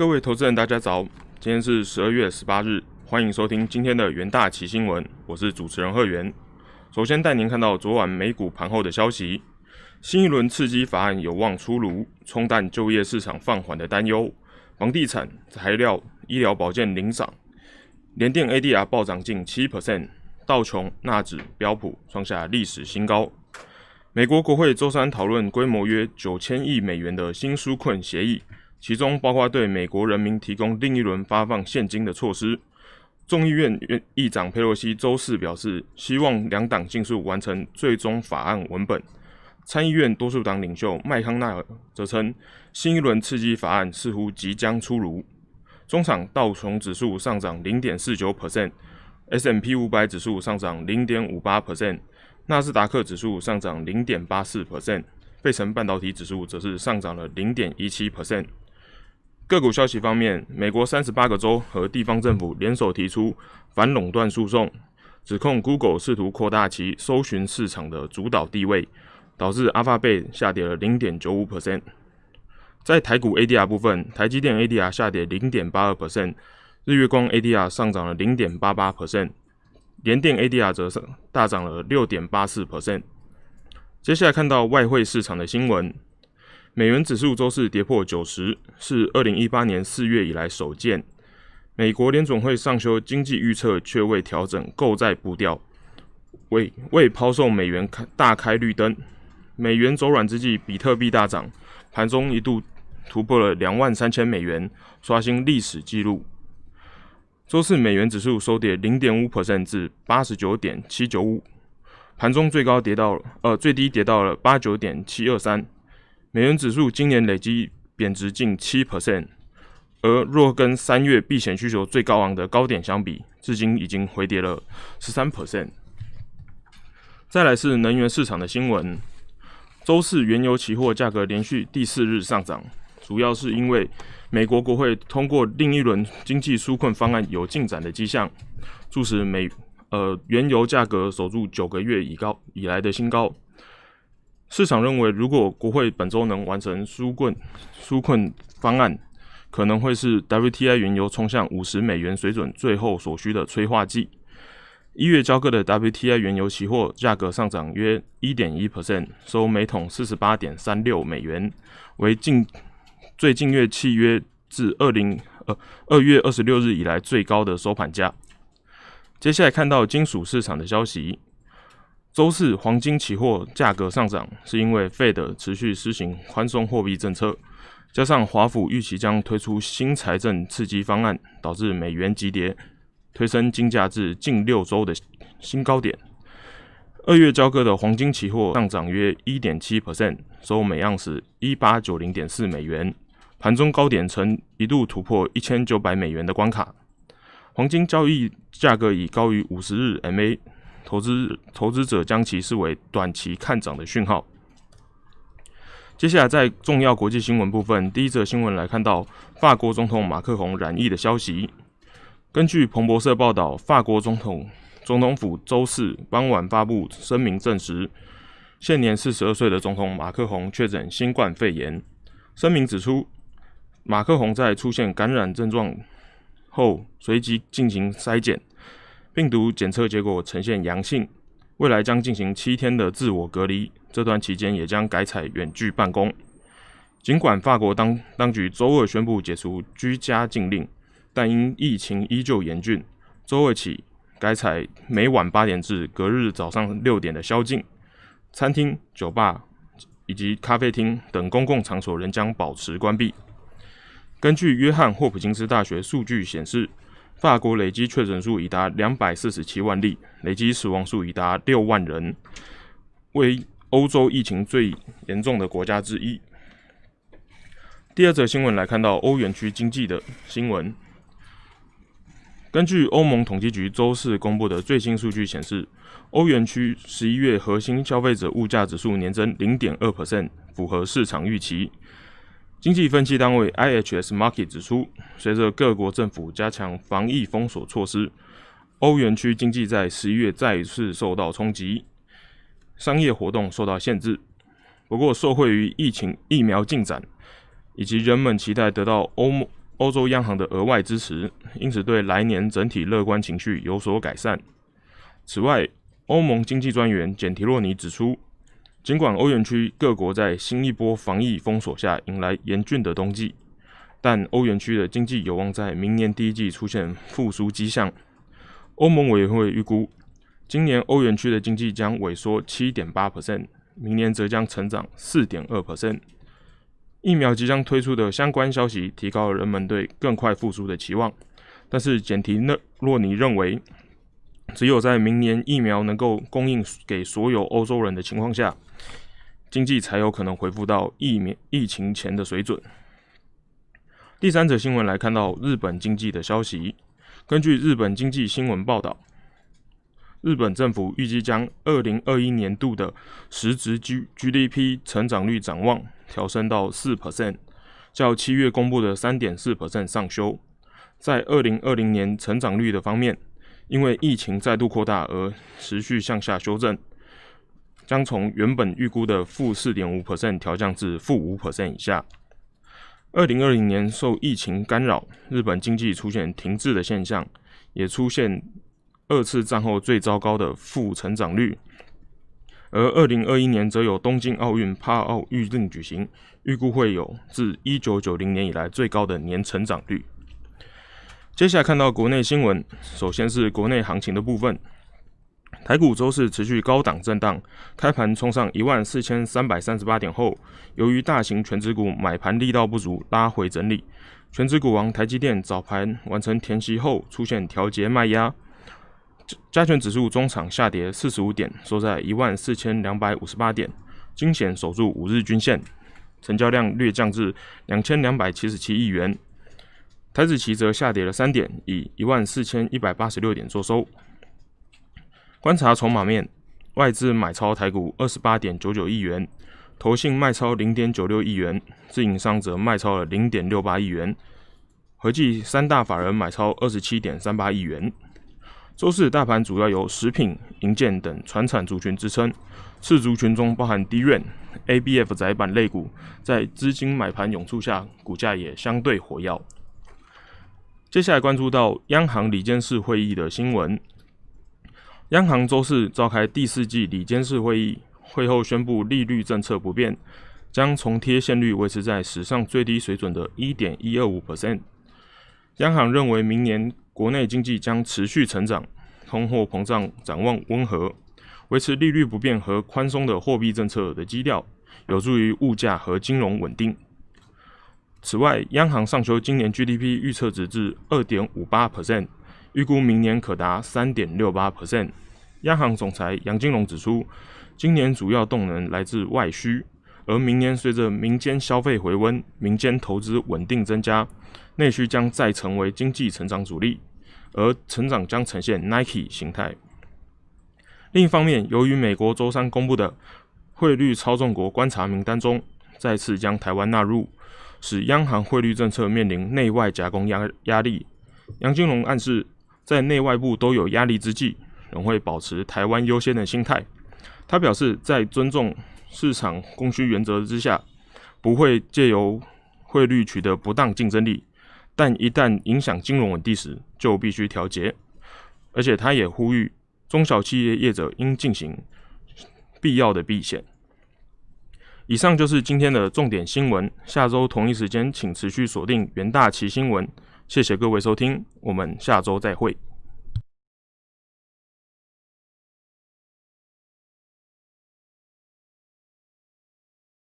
各位投资人，大家早！今天是十二月十八日，欢迎收听今天的元大旗新闻，我是主持人贺元。首先带您看到昨晚美股盘后的消息，新一轮刺激法案有望出炉，冲淡就业市场放缓的担忧。房地产、材料、医疗保健领涨，联电 ADR 暴涨近七 percent，道琼、纳指、标普创下历史新高。美国国会周三讨论规模约九千亿美元的新纾困协议。其中包括对美国人民提供另一轮发放现金的措施。众议院议长佩洛西周四表示，希望两党尽速完成最终法案文本。参议院多数党领袖麦康奈尔则称，新一轮刺激法案似乎即将出炉。中场道琼指数上涨零点四九 percent，S M P 五百指数上涨零点五八 percent，纳斯达克指数上涨零点八四 percent，费城半导体指数则是上涨了零点一七 percent。个股消息方面，美国三十八个州和地方政府联手提出反垄断诉讼，指控 Google 试图扩大其搜寻市场的主导地位，导致 Alphabet 下跌了零点九五 percent。在台股 ADR 部分，台积电 ADR 下跌零点八二 percent，日月光 ADR 上涨了零点八八 percent，联电 ADR 则是大涨了六点八四 percent。接下来看到外汇市场的新闻。美元指数周四跌破九十，是二零一八年四月以来首见。美国联总会上修经济预测，却未调整购债步调，为为抛售美元开大开绿灯。美元走软之际，比特币大涨，盘中一度突破了两万三千美元，刷新历史纪录。周四美元指数收跌零点五 percent 至八十九点七九五，盘中最高跌到呃最低跌到了八九点七二三。美元指数今年累计贬值近七 percent，而若跟三月避险需求最高昂的高点相比，至今已经回跌了十三 percent。再来是能源市场的新闻，周四原油期货价格连续第四日上涨，主要是因为美国国会通过另一轮经济纾困方案有进展的迹象，促使美呃原油价格守住九个月以高以来的新高。市场认为，如果国会本周能完成纾困纾困方案，可能会是 WTI 原油冲向五十美元水准最后所需的催化剂。一月交割的 WTI 原油期货价格上涨约一点一 percent，收每桶四十八点三六美元，为近最近月契约自二零呃二月二十六日以来最高的收盘价。接下来看到金属市场的消息。周四黄金期货价格上涨，是因为 Fed 持续施行宽松货币政策，加上华府预期将推出新财政刺激方案，导致美元急跌，推升金价至近六周的新高点。二月交割的黄金期货上涨约一点七 percent，收每盎司一八九零点四美元，盘中高点曾一度突破一千九百美元的关卡。黄金交易价格已高于五十日 MA。投资投资者将其视为短期看涨的讯号。接下来，在重要国际新闻部分，第一则新闻来看到法国总统马克宏染疫的消息。根据彭博社报道，法国总统总统府周四傍晚发布声明，证实现年四十二岁的总统马克宏确诊新冠肺炎。声明指出，马克宏在出现感染症状后，随即进行筛检。病毒检测结果呈现阳性，未来将进行七天的自我隔离，这段期间也将改采远距办公。尽管法国当当局周二宣布解除居家禁令，但因疫情依旧严峻，周二起改采每晚八点至隔日早上六点的宵禁，餐厅、酒吧以及咖啡厅等公共场所仍将保持关闭。根据约翰霍普金斯大学数据显示。法国累计确诊数已达两百四十七万例，累计死亡数已达六万人，为欧洲疫情最严重的国家之一。第二则新闻来看到欧元区经济的新闻。根据欧盟统计局周四公布的最新数据显示，欧元区十一月核心消费者物价指数年增零点二 percent，符合市场预期。经济分析单位 IHS Market 指出，随着各国政府加强防疫封锁措施，欧元区经济在十一月再一次受到冲击，商业活动受到限制。不过，受惠于疫情疫苗进展，以及人们期待得到欧欧洲央行的额外支持，因此对来年整体乐观情绪有所改善。此外，欧盟经济专员简提洛尼指出，尽管欧元区各国在新一波防疫封锁下迎来严峻的冬季，但欧元区的经济有望在明年第一季出现复苏迹象。欧盟委员会预估，今年欧元区的经济将萎缩七点八 percent，明年则将成长四点二 percent。疫苗即将推出的相关消息，提高了人们对更快复苏的期望。但是，简提洛尼认为，只有在明年疫苗能够供应给所有欧洲人的情况下，经济才有可能恢复到疫苗疫情前的水准。第三则新闻来看到日本经济的消息，根据日本经济新闻报道。日本政府预计将二零二一年度的实质 G GDP 成长率展望调升到四 percent，较七月公布的三点四 percent 上修。在二零二零年成长率的方面，因为疫情再度扩大而持续向下修正，将从原本预估的负四点五 percent 调降至负五 percent 以下。二零二零年受疫情干扰，日本经济出现停滞的现象，也出现。二次战后最糟糕的负成长率，而二零二一年则有东京奥运帕奥预定举行，预估会有自一九九零年以来最高的年成长率。接下来看到国内新闻，首先是国内行情的部分，台股周四持续高档震荡，开盘冲上一万四千三百三十八点后，由于大型全指股买盘力道不足，拉回整理，全指股王台积电早盘完成填息后出现调节卖压。加权指数中场下跌四十五点，收在一万四千两百五十八点，惊险守住五日均线，成交量略降至两千两百七十七亿元。台子期则下跌了三点，以一万四千一百八十六点作收。观察筹码面，外资买超台股二十八点九九亿元，投信卖超零点九六亿元，自营商则卖超了零点六八亿元，合计三大法人买超二十七点三八亿元。周四大盘主要由食品、银建等传产族群支撑，次族群中包含低润、ABF 窄板类股，在资金买盘涌出下，股价也相对活跃。接下来关注到央行理监事会议的新闻。央行周四召开第四季理监事会议会后宣布利率政策不变将重贴现率维持在史上最低水准的一点一二五。percent 央行认为明年国内经济将持续成长通货膨胀展望温和维持利率不变和宽松的货币政策的基调有助于物价和金融稳定。此外央行上修今年 gdp 预测值至二点五八。percent 预估明年可达三点六八 percent。央行总裁杨金龙指出，今年主要动能来自外需，而明年随着民间消费回温，民间投资稳定增加，内需将再成为经济成长主力。而成长将呈现 Nike 形态。另一方面，由于美国周三公布的汇率操纵国观察名单中再次将台湾纳入，使央行汇率政策面临内外夹攻压压力。杨金龙暗示，在内外部都有压力之际，仍会保持台湾优先的心态。他表示，在尊重市场供需原则之下，不会借由汇率取得不当竞争力。但一旦影响金融稳定时，就必须调节。而且他也呼吁中小企业业者应进行必要的避险。以上就是今天的重点新闻。下周同一时间，请持续锁定元大旗新闻。谢谢各位收听，我们下周再会。